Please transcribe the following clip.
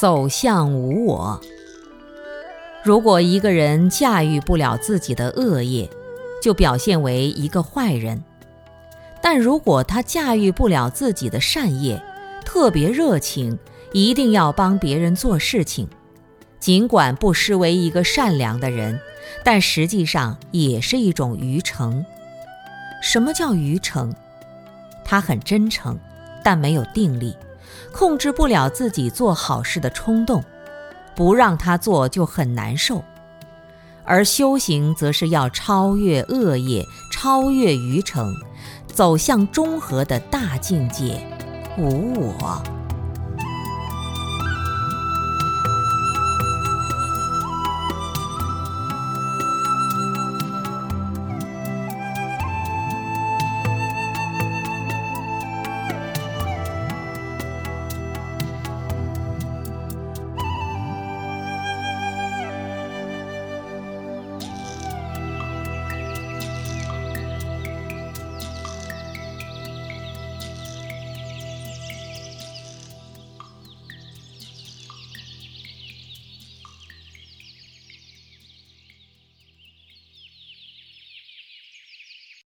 走向无我。如果一个人驾驭不了自己的恶业，就表现为一个坏人；但如果他驾驭不了自己的善业，特别热情，一定要帮别人做事情，尽管不失为一个善良的人，但实际上也是一种愚诚。什么叫愚诚？他很真诚，但没有定力，控制不了自己做好事的冲动。不让他做就很难受，而修行则是要超越恶业，超越愚诚，走向中和的大境界——无我。